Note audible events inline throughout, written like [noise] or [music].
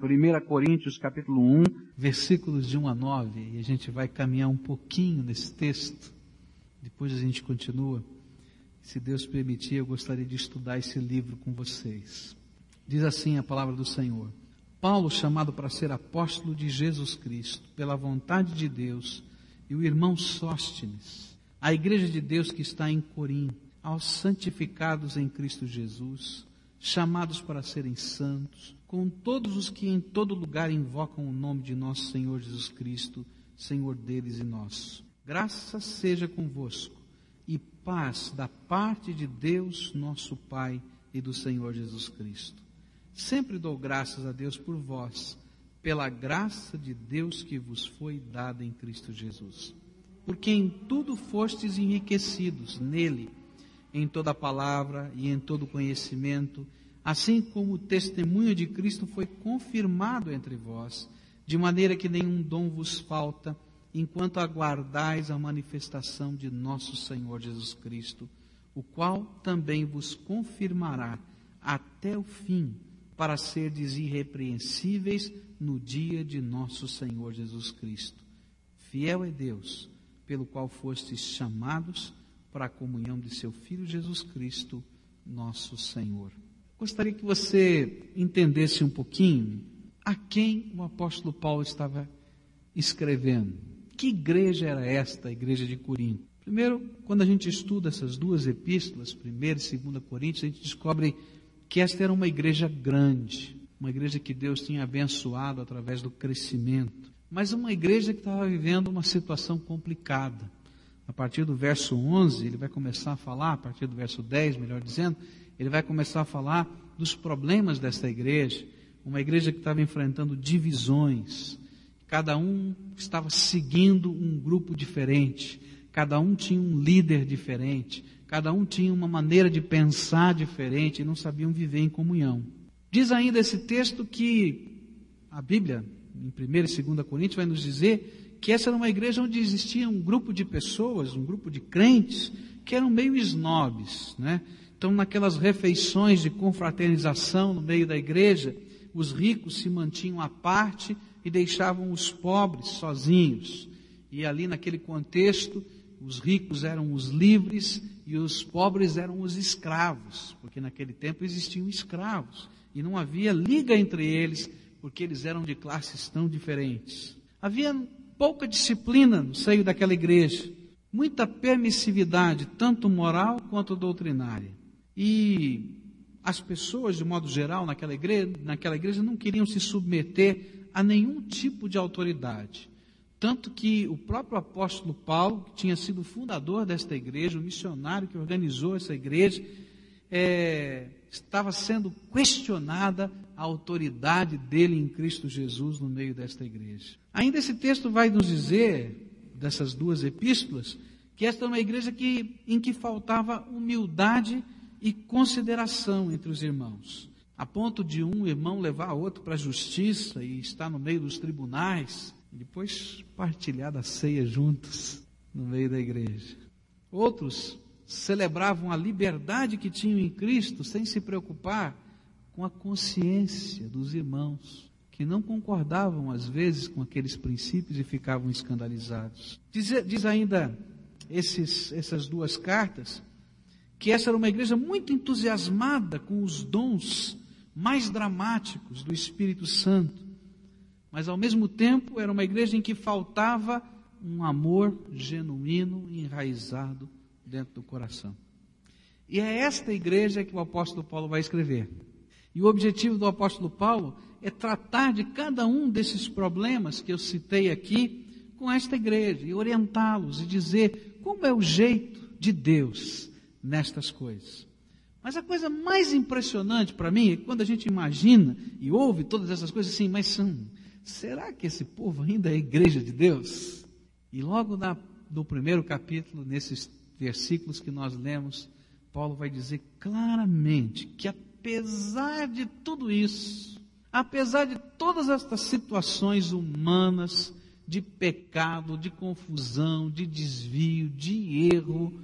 1 Coríntios capítulo 1, versículos de 1 a 9, e a gente vai caminhar um pouquinho nesse texto. Depois a gente continua. Se Deus permitir, eu gostaria de estudar esse livro com vocês. Diz assim a palavra do Senhor: Paulo, chamado para ser apóstolo de Jesus Cristo, pela vontade de Deus, e o irmão Sóstenes, a igreja de Deus que está em Corim, aos santificados em Cristo Jesus, chamados para serem santos, com todos os que em todo lugar invocam o nome de nosso Senhor Jesus Cristo, Senhor deles e nosso. Graça seja convosco e paz da parte de Deus, nosso Pai e do Senhor Jesus Cristo. Sempre dou graças a Deus por vós, pela graça de Deus que vos foi dada em Cristo Jesus. Porque em tudo fostes enriquecidos nele, em toda palavra e em todo conhecimento, assim como o testemunho de Cristo foi confirmado entre vós, de maneira que nenhum dom vos falta, enquanto aguardais a manifestação de nosso Senhor Jesus Cristo, o qual também vos confirmará até o fim, para serdes irrepreensíveis no dia de nosso Senhor Jesus Cristo. Fiel é Deus, pelo qual fostes chamados para a comunhão de seu Filho Jesus Cristo, nosso Senhor. Gostaria que você entendesse um pouquinho a quem o apóstolo Paulo estava escrevendo. Que igreja era esta, a igreja de Corinto? Primeiro, quando a gente estuda essas duas epístolas, 1 e 2 Coríntios, a gente descobre que esta era uma igreja grande, uma igreja que Deus tinha abençoado através do crescimento, mas uma igreja que estava vivendo uma situação complicada. A partir do verso 11, ele vai começar a falar, a partir do verso 10, melhor dizendo, ele vai começar a falar dos problemas desta igreja, uma igreja que estava enfrentando divisões, cada um estava seguindo um grupo diferente, cada um tinha um líder diferente, cada um tinha uma maneira de pensar diferente e não sabiam viver em comunhão. Diz ainda esse texto que a Bíblia, em 1 e 2 Coríntios, vai nos dizer que essa era uma igreja onde existia um grupo de pessoas, um grupo de crentes, que eram meio snobs, né? Então, naquelas refeições de confraternização no meio da igreja, os ricos se mantinham à parte e deixavam os pobres sozinhos. E ali naquele contexto, os ricos eram os livres e os pobres eram os escravos, porque naquele tempo existiam escravos e não havia liga entre eles, porque eles eram de classes tão diferentes. Havia pouca disciplina no seio daquela igreja, muita permissividade, tanto moral quanto doutrinária. E as pessoas, de modo geral, naquela igreja, naquela igreja não queriam se submeter a nenhum tipo de autoridade. Tanto que o próprio apóstolo Paulo, que tinha sido fundador desta igreja, o missionário que organizou essa igreja, é, estava sendo questionada a autoridade dele em Cristo Jesus no meio desta igreja. Ainda esse texto vai nos dizer, dessas duas epístolas, que esta é uma igreja que, em que faltava humildade e consideração entre os irmãos, a ponto de um irmão levar outro para a justiça e estar no meio dos tribunais, e depois partilhar da ceia juntos no meio da igreja. Outros celebravam a liberdade que tinham em Cristo sem se preocupar com a consciência dos irmãos, que não concordavam às vezes com aqueles princípios e ficavam escandalizados. Diz, diz ainda esses, essas duas cartas que essa era uma igreja muito entusiasmada com os dons mais dramáticos do Espírito Santo, mas ao mesmo tempo era uma igreja em que faltava um amor genuíno enraizado dentro do coração. E é esta igreja que o apóstolo Paulo vai escrever. E o objetivo do apóstolo Paulo é tratar de cada um desses problemas que eu citei aqui com esta igreja e orientá-los e dizer como é o jeito de Deus nestas coisas. Mas a coisa mais impressionante para mim é quando a gente imagina e ouve todas essas coisas assim, mas hum, será que esse povo ainda é igreja de Deus? E logo na, no primeiro capítulo, nesses versículos que nós lemos, Paulo vai dizer claramente que apesar de tudo isso, apesar de todas estas situações humanas, de pecado, de confusão, de desvio, de erro,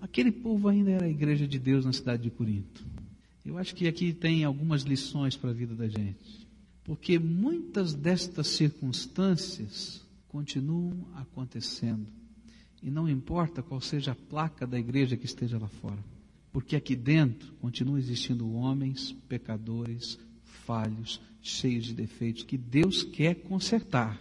aquele povo ainda era a igreja de Deus na cidade de Corinto. Eu acho que aqui tem algumas lições para a vida da gente. Porque muitas destas circunstâncias continuam acontecendo. E não importa qual seja a placa da igreja que esteja lá fora. Porque aqui dentro continuam existindo homens, pecadores, falhos, cheios de defeitos, que Deus quer consertar.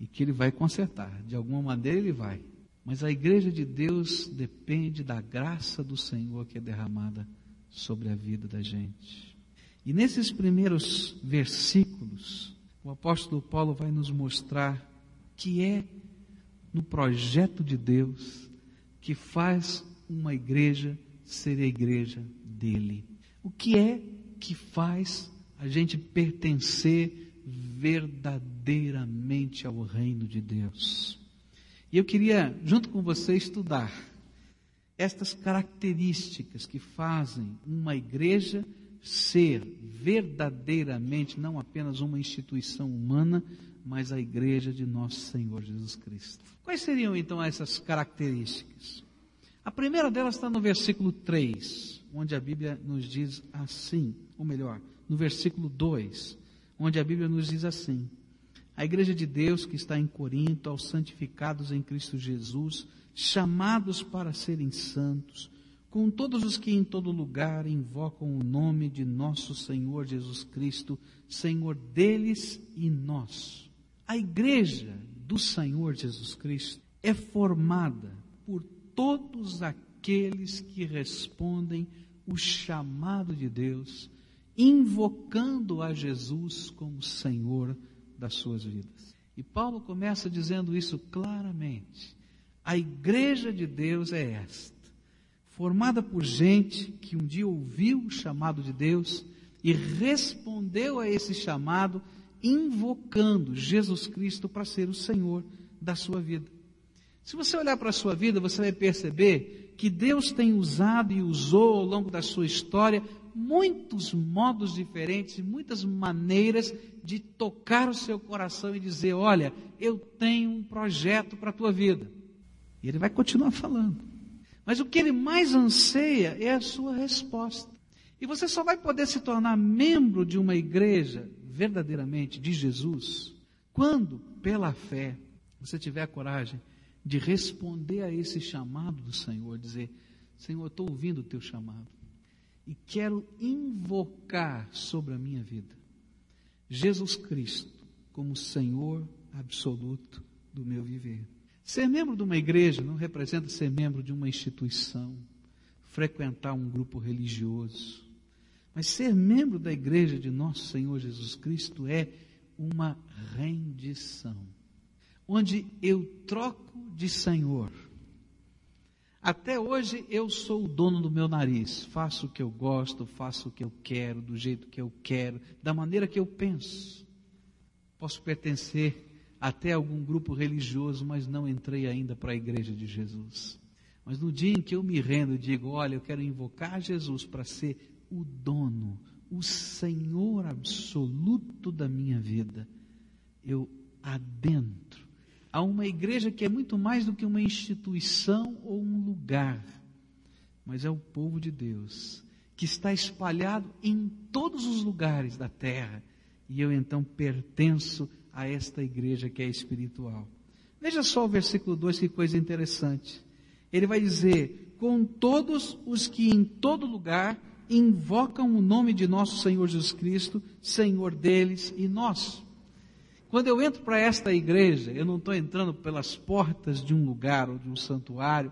E que Ele vai consertar. De alguma maneira Ele vai. Mas a igreja de Deus depende da graça do Senhor que é derramada sobre a vida da gente. E nesses primeiros versículos, o apóstolo Paulo vai nos mostrar que é no projeto de Deus que faz uma igreja ser a igreja dele. O que é que faz a gente pertencer verdadeiramente ao reino de Deus? E eu queria, junto com você, estudar estas características que fazem uma igreja ser verdadeiramente não apenas uma instituição humana, mas a igreja de nosso Senhor Jesus Cristo. Quais seriam então essas características? A primeira delas está no versículo 3, onde a Bíblia nos diz assim, ou melhor, no versículo 2, onde a Bíblia nos diz assim: A igreja de Deus que está em Corinto, aos santificados em Cristo Jesus, chamados para serem santos, com todos os que em todo lugar invocam o nome de nosso Senhor Jesus Cristo, Senhor deles e nosso. A igreja do Senhor Jesus Cristo é formada por todos aqueles que respondem o chamado de Deus, invocando a Jesus como Senhor das suas vidas. E Paulo começa dizendo isso claramente. A igreja de Deus é esta, formada por gente que um dia ouviu o chamado de Deus e respondeu a esse chamado invocando Jesus Cristo para ser o Senhor da sua vida. Se você olhar para a sua vida, você vai perceber que Deus tem usado e usou ao longo da sua história muitos modos diferentes, muitas maneiras de tocar o seu coração e dizer: Olha, eu tenho um projeto para a tua vida. E ele vai continuar falando. Mas o que ele mais anseia é a sua resposta. E você só vai poder se tornar membro de uma igreja verdadeiramente de Jesus, quando, pela fé, você tiver a coragem de responder a esse chamado do Senhor, dizer: Senhor, estou ouvindo o teu chamado e quero invocar sobre a minha vida Jesus Cristo como Senhor absoluto do meu viver. Ser membro de uma igreja não representa ser membro de uma instituição, frequentar um grupo religioso. Mas ser membro da igreja de nosso Senhor Jesus Cristo é uma rendição, onde eu troco de Senhor. Até hoje eu sou o dono do meu nariz, faço o que eu gosto, faço o que eu quero, do jeito que eu quero, da maneira que eu penso. Posso pertencer até algum grupo religioso, mas não entrei ainda para a igreja de Jesus. Mas no dia em que eu me rendo e digo, olha, eu quero invocar Jesus para ser o dono, o Senhor absoluto da minha vida. Eu adentro a uma igreja que é muito mais do que uma instituição ou um lugar, mas é o povo de Deus, que está espalhado em todos os lugares da terra, e eu então pertenço a esta igreja que é espiritual. Veja só o versículo 2, que coisa interessante. Ele vai dizer: Com todos os que em todo lugar invocam o nome de nosso Senhor Jesus Cristo, Senhor deles e nós. Quando eu entro para esta igreja, eu não estou entrando pelas portas de um lugar ou de um santuário,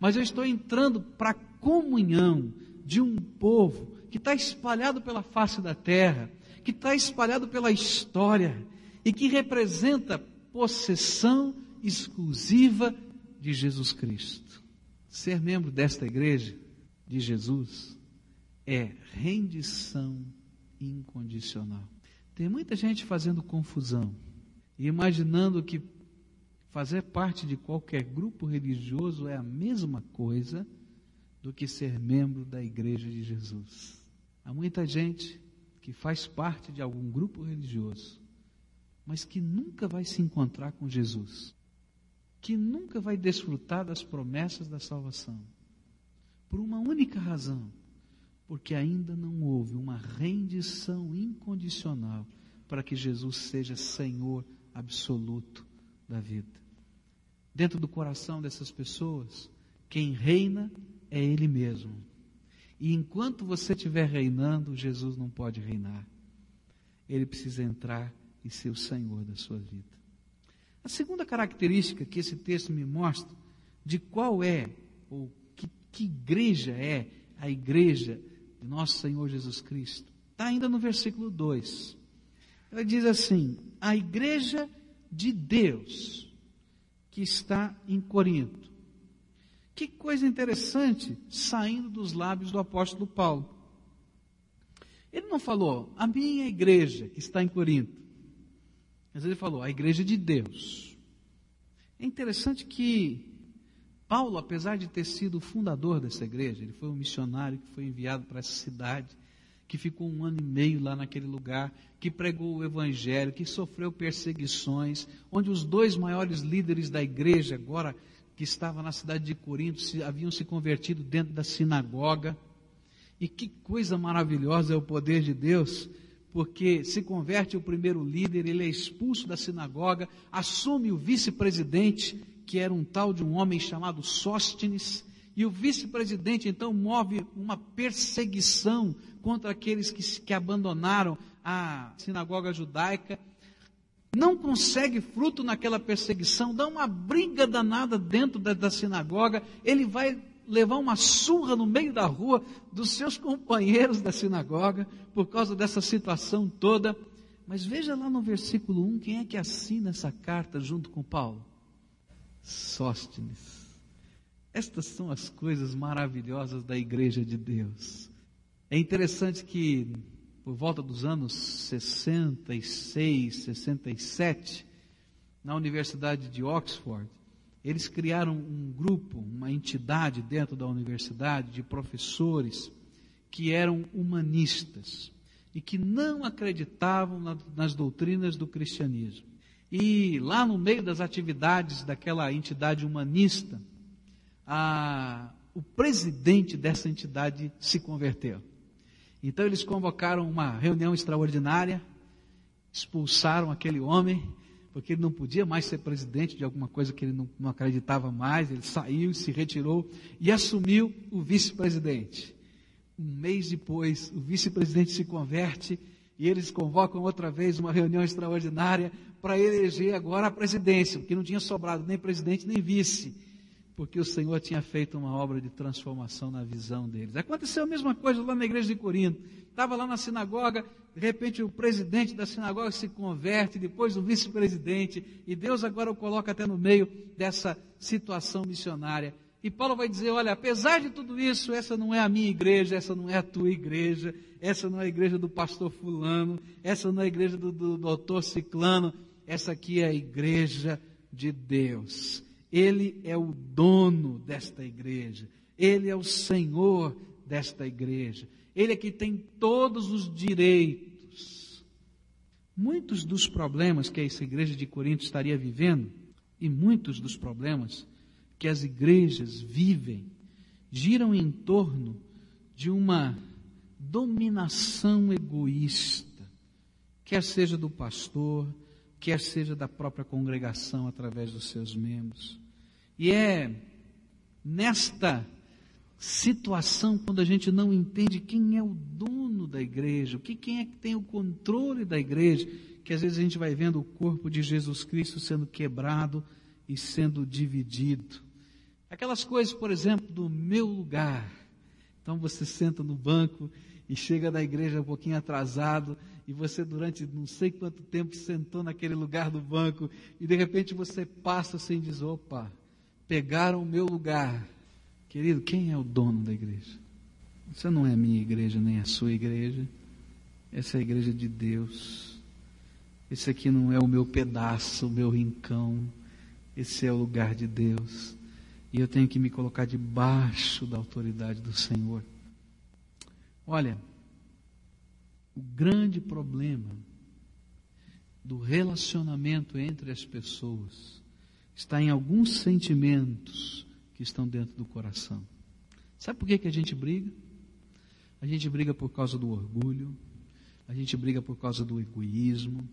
mas eu estou entrando para a comunhão de um povo que está espalhado pela face da terra, que está espalhado pela história e que representa possessão exclusiva de Jesus Cristo. Ser membro desta igreja de Jesus é rendição incondicional. Tem muita gente fazendo confusão e imaginando que fazer parte de qualquer grupo religioso é a mesma coisa do que ser membro da Igreja de Jesus. Há muita gente que faz parte de algum grupo religioso, mas que nunca vai se encontrar com Jesus, que nunca vai desfrutar das promessas da salvação, por uma única razão porque ainda não houve uma rendição incondicional para que Jesus seja Senhor absoluto da vida. Dentro do coração dessas pessoas, quem reina é Ele mesmo. E enquanto você estiver reinando, Jesus não pode reinar. Ele precisa entrar e ser o Senhor da sua vida. A segunda característica que esse texto me mostra de qual é, ou que, que igreja é a igreja de nosso Senhor Jesus Cristo, está ainda no versículo 2. Ela diz assim: a igreja de Deus que está em Corinto. Que coisa interessante saindo dos lábios do apóstolo Paulo. Ele não falou, a minha igreja que está em Corinto. Mas ele falou, a igreja de Deus. É interessante que Paulo, apesar de ter sido o fundador dessa igreja, ele foi um missionário que foi enviado para essa cidade, que ficou um ano e meio lá naquele lugar, que pregou o evangelho, que sofreu perseguições, onde os dois maiores líderes da igreja agora que estava na cidade de Corinto se, haviam se convertido dentro da sinagoga. E que coisa maravilhosa é o poder de Deus, porque se converte o primeiro líder, ele é expulso da sinagoga, assume o vice-presidente, que era um tal de um homem chamado Sóstenes, e o vice-presidente então move uma perseguição contra aqueles que, que abandonaram a sinagoga judaica não consegue fruto naquela perseguição, dá uma briga danada dentro da, da sinagoga, ele vai levar uma surra no meio da rua dos seus companheiros da sinagoga, por causa dessa situação toda. Mas veja lá no versículo 1, quem é que assina essa carta junto com Paulo? Sóstenes. Estas são as coisas maravilhosas da igreja de Deus. É interessante que por volta dos anos 66, 67, na Universidade de Oxford, eles criaram um grupo, uma entidade dentro da universidade de professores que eram humanistas e que não acreditavam na, nas doutrinas do cristianismo. E lá no meio das atividades daquela entidade humanista, a, o presidente dessa entidade se converteu. Então eles convocaram uma reunião extraordinária, expulsaram aquele homem, porque ele não podia mais ser presidente de alguma coisa que ele não, não acreditava mais, ele saiu, se retirou e assumiu o vice-presidente. Um mês depois, o vice-presidente se converte e eles convocam outra vez uma reunião extraordinária para eleger agora a presidência, porque não tinha sobrado nem presidente nem vice porque o Senhor tinha feito uma obra de transformação na visão deles. Aconteceu a mesma coisa lá na igreja de Corinto. Estava lá na sinagoga, de repente o presidente da sinagoga se converte, depois o vice-presidente, e Deus agora o coloca até no meio dessa situação missionária. E Paulo vai dizer: olha, apesar de tudo isso, essa não é a minha igreja, essa não é a tua igreja, essa não é a igreja do pastor Fulano, essa não é a igreja do, do doutor Ciclano, essa aqui é a igreja de Deus. Ele é o dono desta igreja. Ele é o Senhor desta igreja. Ele é que tem todos os direitos. Muitos dos problemas que essa igreja de Corinto estaria vivendo, e muitos dos problemas que as igrejas vivem, giram em torno de uma dominação egoísta, quer seja do pastor, quer seja da própria congregação através dos seus membros. E é nesta situação, quando a gente não entende quem é o dono da igreja, que quem é que tem o controle da igreja, que às vezes a gente vai vendo o corpo de Jesus Cristo sendo quebrado e sendo dividido. Aquelas coisas, por exemplo, do meu lugar. Então você senta no banco e chega da igreja um pouquinho atrasado e você durante não sei quanto tempo sentou naquele lugar do banco e de repente você passa sem dizer, opa, pegaram o meu lugar. Querido, quem é o dono da igreja? Você não é a minha igreja, nem a sua igreja. Essa é a igreja de Deus. Esse aqui não é o meu pedaço, o meu rincão. Esse é o lugar de Deus. E eu tenho que me colocar debaixo da autoridade do Senhor. Olha, o grande problema do relacionamento entre as pessoas está em alguns sentimentos que estão dentro do coração. Sabe por que, que a gente briga? A gente briga por causa do orgulho, a gente briga por causa do egoísmo,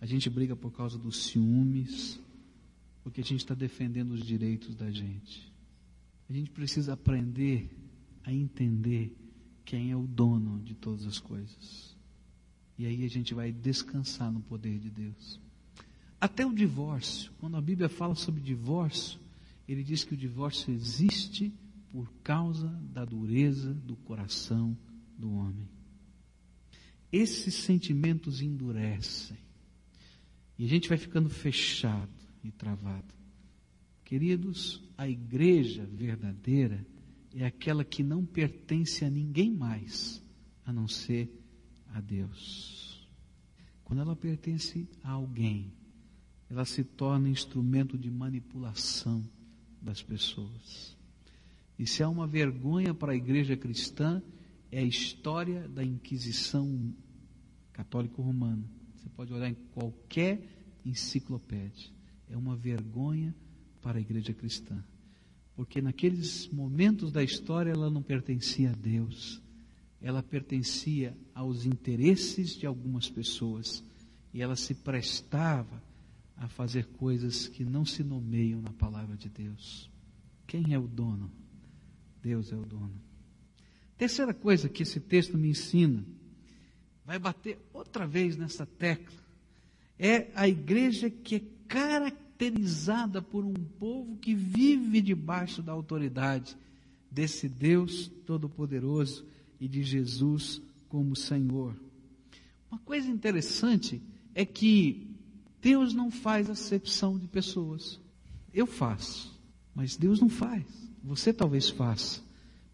a gente briga por causa dos ciúmes, porque a gente está defendendo os direitos da gente. A gente precisa aprender a entender quem é o dono de todas as coisas. E aí a gente vai descansar no poder de Deus. Até o divórcio, quando a Bíblia fala sobre divórcio, ele diz que o divórcio existe por causa da dureza do coração do homem. Esses sentimentos endurecem. E a gente vai ficando fechado e travado. Queridos, a igreja verdadeira é aquela que não pertence a ninguém mais a não ser a Deus. Quando ela pertence a alguém, ela se torna instrumento de manipulação das pessoas. E se há uma vergonha para a igreja cristã, é a história da Inquisição católico-romana. Você pode olhar em qualquer enciclopédia. É uma vergonha para a igreja cristã. Porque naqueles momentos da história ela não pertencia a Deus, ela pertencia aos interesses de algumas pessoas e ela se prestava a fazer coisas que não se nomeiam na palavra de Deus. Quem é o dono? Deus é o dono. Terceira coisa que esse texto me ensina, vai bater outra vez nessa tecla, é a igreja que é caracterizada por um povo que vive debaixo da autoridade desse Deus Todo-Poderoso e de Jesus como Senhor. Uma coisa interessante é que Deus não faz acepção de pessoas. Eu faço, mas Deus não faz. Você talvez faça,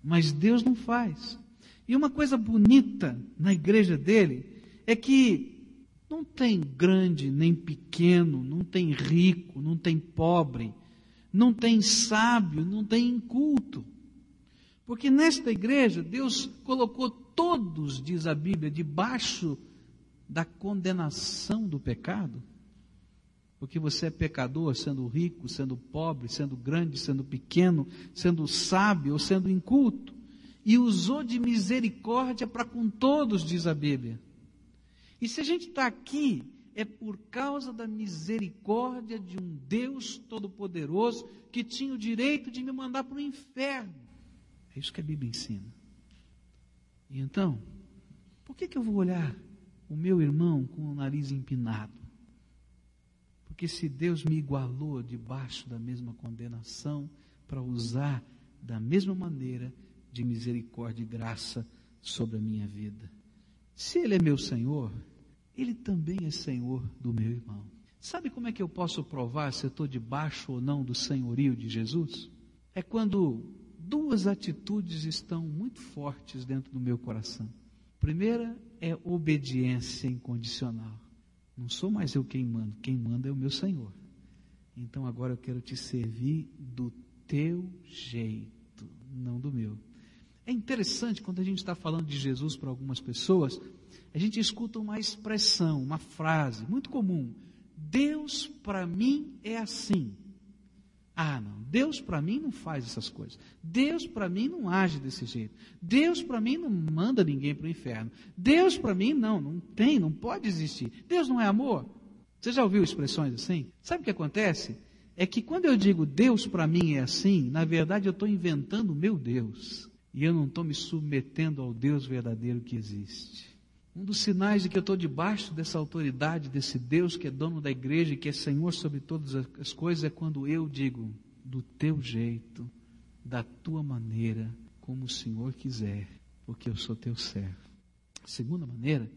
mas Deus não faz. E uma coisa bonita na igreja dele é que não tem grande nem pequeno, não tem rico, não tem pobre, não tem sábio, não tem inculto. Porque nesta igreja Deus colocou todos, diz a Bíblia, debaixo da condenação do pecado. Porque você é pecador, sendo rico, sendo pobre, sendo grande, sendo pequeno, sendo sábio ou sendo inculto. E usou de misericórdia para com todos, diz a Bíblia. E se a gente está aqui, é por causa da misericórdia de um Deus Todo-Poderoso que tinha o direito de me mandar para o inferno. É isso que a Bíblia ensina. E então, por que, que eu vou olhar o meu irmão com o nariz empinado? Porque se Deus me igualou debaixo da mesma condenação para usar da mesma maneira de misericórdia e graça sobre a minha vida. Se Ele é meu Senhor, Ele também é Senhor do meu irmão. Sabe como é que eu posso provar se eu estou debaixo ou não do senhorio de Jesus? É quando duas atitudes estão muito fortes dentro do meu coração. Primeira é obediência incondicional. Não sou mais eu quem manda, quem manda é o meu Senhor. Então agora eu quero te servir do teu jeito, não do meu. É interessante quando a gente está falando de Jesus para algumas pessoas, a gente escuta uma expressão, uma frase muito comum. Deus para mim é assim. Ah, não. Deus para mim não faz essas coisas. Deus para mim não age desse jeito. Deus para mim não manda ninguém para o inferno. Deus para mim não, não tem, não pode existir. Deus não é amor. Você já ouviu expressões assim? Sabe o que acontece? É que quando eu digo Deus para mim é assim, na verdade eu estou inventando o meu Deus e eu não estou me submetendo ao Deus verdadeiro que existe. Um dos sinais de que eu estou debaixo dessa autoridade, desse Deus que é dono da igreja e que é Senhor sobre todas as coisas, é quando eu digo, do teu jeito, da tua maneira, como o Senhor quiser, porque eu sou teu servo. A segunda maneira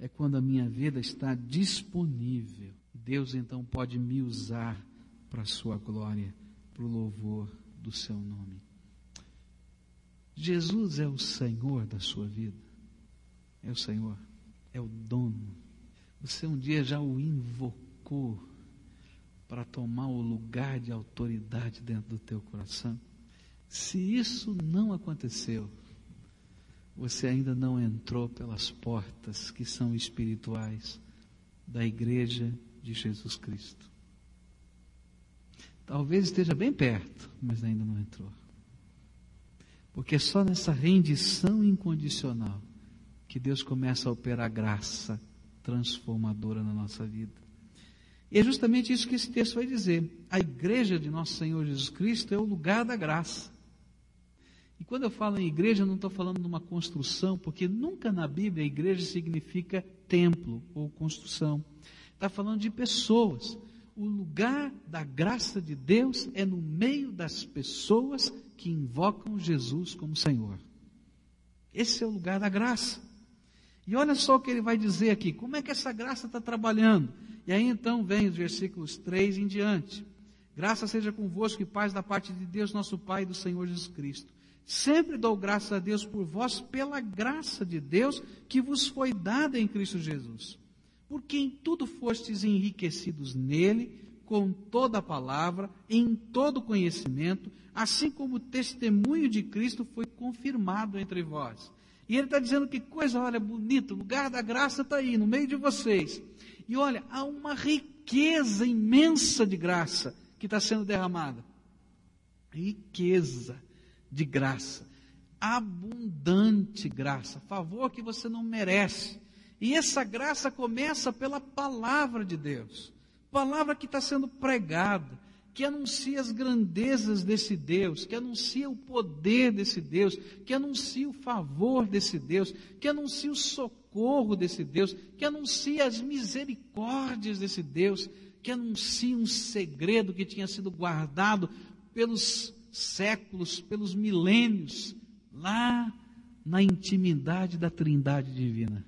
é quando a minha vida está disponível. Deus então pode me usar para a sua glória, para o louvor do seu nome. Jesus é o Senhor da sua vida. É o Senhor. É o dono. Você um dia já o invocou para tomar o lugar de autoridade dentro do teu coração? Se isso não aconteceu, você ainda não entrou pelas portas que são espirituais da igreja de Jesus Cristo. Talvez esteja bem perto, mas ainda não entrou. Porque é só nessa rendição incondicional que Deus começa a operar graça transformadora na nossa vida. E é justamente isso que esse texto vai dizer. A igreja de nosso Senhor Jesus Cristo é o lugar da graça. E quando eu falo em igreja, eu não estou falando de uma construção, porque nunca na Bíblia a igreja significa templo ou construção. Está falando de pessoas. O lugar da graça de Deus é no meio das pessoas que invocam Jesus como Senhor. Esse é o lugar da graça. E olha só o que ele vai dizer aqui: como é que essa graça está trabalhando? E aí então vem os versículos 3 em diante. Graça seja convosco e paz da parte de Deus, nosso Pai e do Senhor Jesus Cristo. Sempre dou graças a Deus por vós, pela graça de Deus que vos foi dada em Cristo Jesus. Porque em tudo fostes enriquecidos nele, com toda a palavra, em todo conhecimento, assim como o testemunho de Cristo foi confirmado entre vós. E ele está dizendo que coisa, olha, bonita, o lugar da graça está aí, no meio de vocês. E olha, há uma riqueza imensa de graça que está sendo derramada. Riqueza de graça. Abundante graça. Favor que você não merece. E essa graça começa pela palavra de Deus. Palavra que está sendo pregada que anuncia as grandezas desse Deus, que anuncia o poder desse Deus, que anuncia o favor desse Deus, que anuncia o socorro desse Deus, que anuncia as misericórdias desse Deus, que anuncia um segredo que tinha sido guardado pelos séculos, pelos milênios, lá na intimidade da Trindade Divina.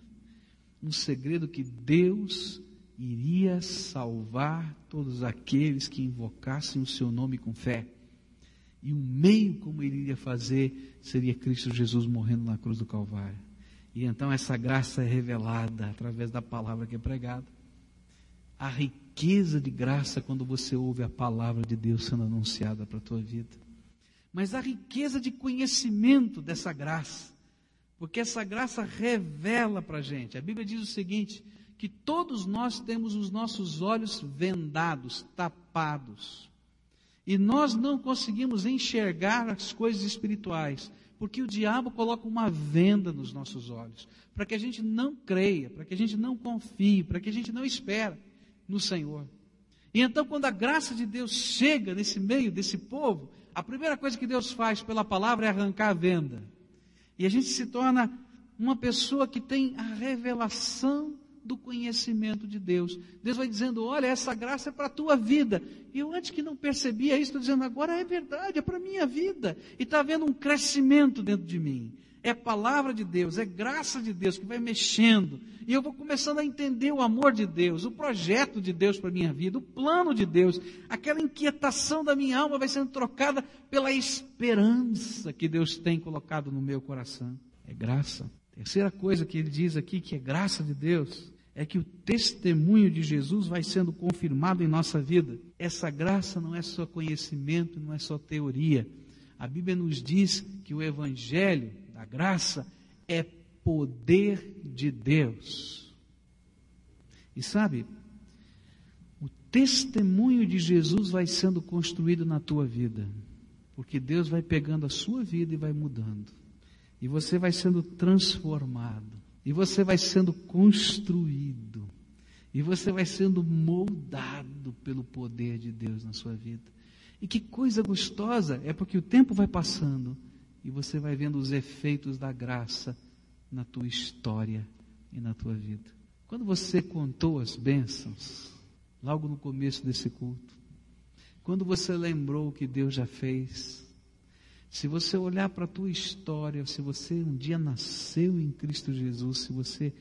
Um segredo que Deus iria salvar todos aqueles que invocassem o seu nome com fé. E o meio como ele iria fazer seria Cristo Jesus morrendo na cruz do Calvário. E então essa graça é revelada através da palavra que é pregada. A riqueza de graça quando você ouve a palavra de Deus sendo anunciada para a tua vida. Mas a riqueza de conhecimento dessa graça. Porque essa graça revela para a gente. A Bíblia diz o seguinte: que todos nós temos os nossos olhos vendados, tapados. E nós não conseguimos enxergar as coisas espirituais, porque o diabo coloca uma venda nos nossos olhos, para que a gente não creia, para que a gente não confie, para que a gente não espere no Senhor. E então, quando a graça de Deus chega nesse meio desse povo, a primeira coisa que Deus faz pela palavra é arrancar a venda. E a gente se torna uma pessoa que tem a revelação do conhecimento de Deus. Deus vai dizendo: Olha, essa graça é para a tua vida. E eu, antes que não percebia isso, estou dizendo: agora é verdade, é para a minha vida. E está havendo um crescimento dentro de mim. É palavra de Deus, é graça de Deus que vai mexendo. E eu vou começando a entender o amor de Deus, o projeto de Deus para a minha vida, o plano de Deus. Aquela inquietação da minha alma vai sendo trocada pela esperança que Deus tem colocado no meu coração. É graça. Terceira coisa que ele diz aqui, que é graça de Deus, é que o testemunho de Jesus vai sendo confirmado em nossa vida. Essa graça não é só conhecimento, não é só teoria. A Bíblia nos diz que o Evangelho da graça é poder de Deus. E sabe, o testemunho de Jesus vai sendo construído na tua vida, porque Deus vai pegando a sua vida e vai mudando, e você vai sendo transformado. E você vai sendo construído. E você vai sendo moldado pelo poder de Deus na sua vida. E que coisa gostosa é porque o tempo vai passando e você vai vendo os efeitos da graça na tua história e na tua vida. Quando você contou as bênçãos, logo no começo desse culto, quando você lembrou o que Deus já fez, se você olhar para a tua história, se você um dia nasceu em Cristo Jesus, se você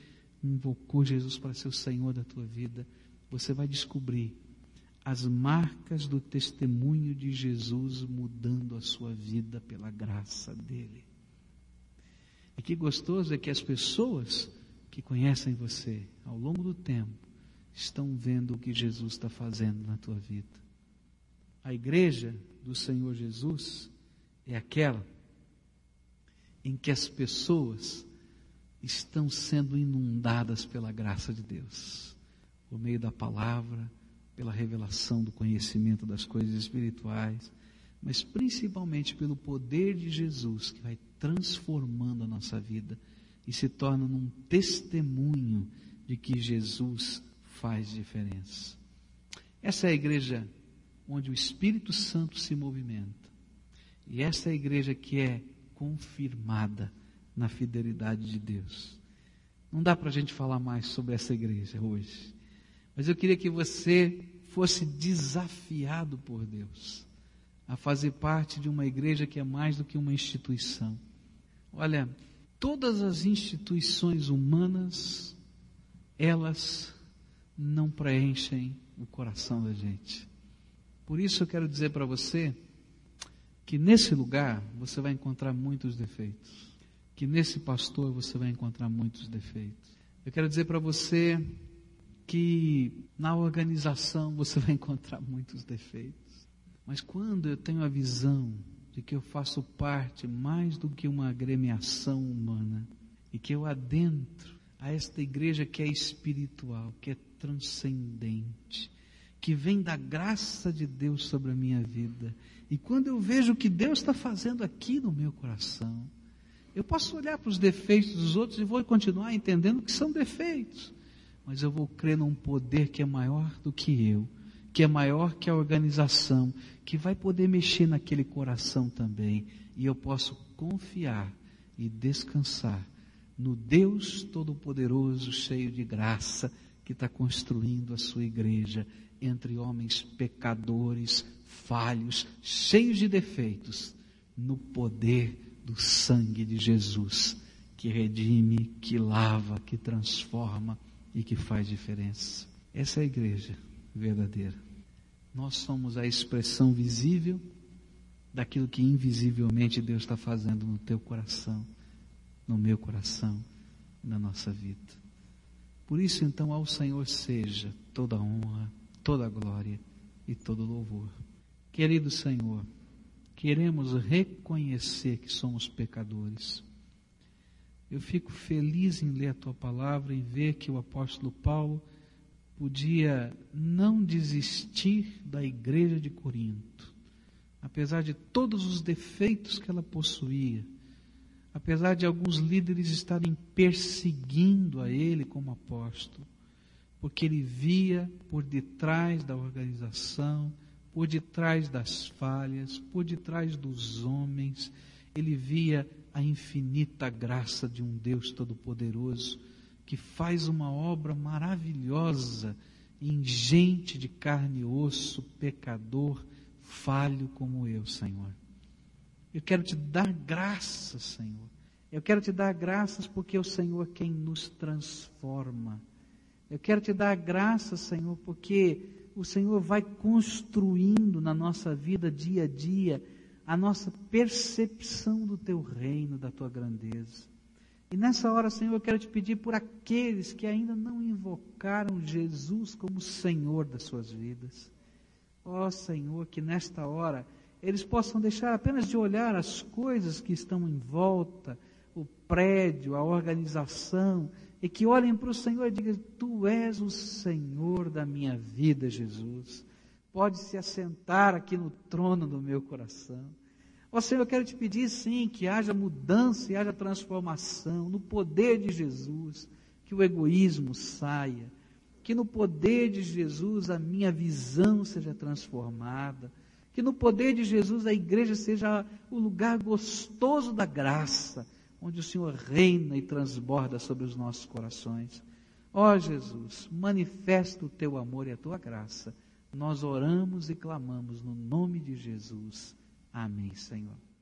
invocou Jesus para ser o Senhor da tua vida, você vai descobrir as marcas do testemunho de Jesus mudando a sua vida pela graça dele. E que gostoso é que as pessoas que conhecem você ao longo do tempo estão vendo o que Jesus está fazendo na tua vida. A igreja do Senhor Jesus é aquela em que as pessoas estão sendo inundadas pela graça de Deus, por meio da palavra, pela revelação do conhecimento das coisas espirituais, mas principalmente pelo poder de Jesus que vai transformando a nossa vida e se torna um testemunho de que Jesus faz diferença. Essa é a igreja onde o Espírito Santo se movimenta. E essa é a igreja que é confirmada na fidelidade de Deus. Não dá para a gente falar mais sobre essa igreja hoje. Mas eu queria que você fosse desafiado por Deus a fazer parte de uma igreja que é mais do que uma instituição. Olha, todas as instituições humanas, elas não preenchem o coração da gente. Por isso eu quero dizer para você que nesse lugar você vai encontrar muitos defeitos. Que nesse pastor você vai encontrar muitos defeitos. Eu quero dizer para você que na organização [laughs] você vai encontrar muitos defeitos. Mas quando eu tenho a visão de que eu faço parte mais do que uma agremiação humana e que eu adentro a esta igreja que é espiritual, que é transcendente, que vem da graça de Deus sobre a minha vida, e quando eu vejo o que Deus está fazendo aqui no meu coração, eu posso olhar para os defeitos dos outros e vou continuar entendendo que são defeitos, mas eu vou crer num poder que é maior do que eu, que é maior que a organização, que vai poder mexer naquele coração também, e eu posso confiar e descansar no Deus Todo-Poderoso, cheio de graça, que está construindo a sua igreja entre homens pecadores, falhos, cheios de defeitos, no poder do sangue de Jesus, que redime, que lava, que transforma e que faz diferença. Essa é a igreja verdadeira. Nós somos a expressão visível daquilo que invisivelmente Deus está fazendo no teu coração, no meu coração, na nossa vida. Por isso, então, ao Senhor seja toda honra, toda glória e todo louvor. Querido Senhor, queremos reconhecer que somos pecadores. Eu fico feliz em ler a tua palavra e ver que o apóstolo Paulo podia não desistir da igreja de Corinto, apesar de todos os defeitos que ela possuía, apesar de alguns líderes estarem perseguindo a ele como apóstolo, porque ele via por detrás da organização, por detrás das falhas, por detrás dos homens, ele via a infinita graça de um Deus Todo-Poderoso que faz uma obra maravilhosa em gente de carne e osso, pecador, falho como eu, Senhor. Eu quero te dar graças, Senhor. Eu quero te dar graças porque é o Senhor quem nos transforma. Eu quero te dar graças, Senhor, porque o Senhor vai construindo na nossa vida dia a dia a nossa percepção do teu reino, da tua grandeza. E nessa hora, Senhor, eu quero te pedir por aqueles que ainda não invocaram Jesus como Senhor das suas vidas. Ó oh, Senhor, que nesta hora eles possam deixar apenas de olhar as coisas que estão em volta, o prédio, a organização, e que olhem para o Senhor e digam: Tu és o Senhor da minha vida, Jesus. Pode se assentar aqui no trono do meu coração. Ó Senhor, eu quero te pedir sim que haja mudança e haja transformação no poder de Jesus, que o egoísmo saia, que no poder de Jesus a minha visão seja transformada, que no poder de Jesus a igreja seja o lugar gostoso da graça, onde o Senhor reina e transborda sobre os nossos corações. Ó Jesus, manifesta o teu amor e a tua graça. Nós oramos e clamamos no nome de Jesus. Amém, Senhor.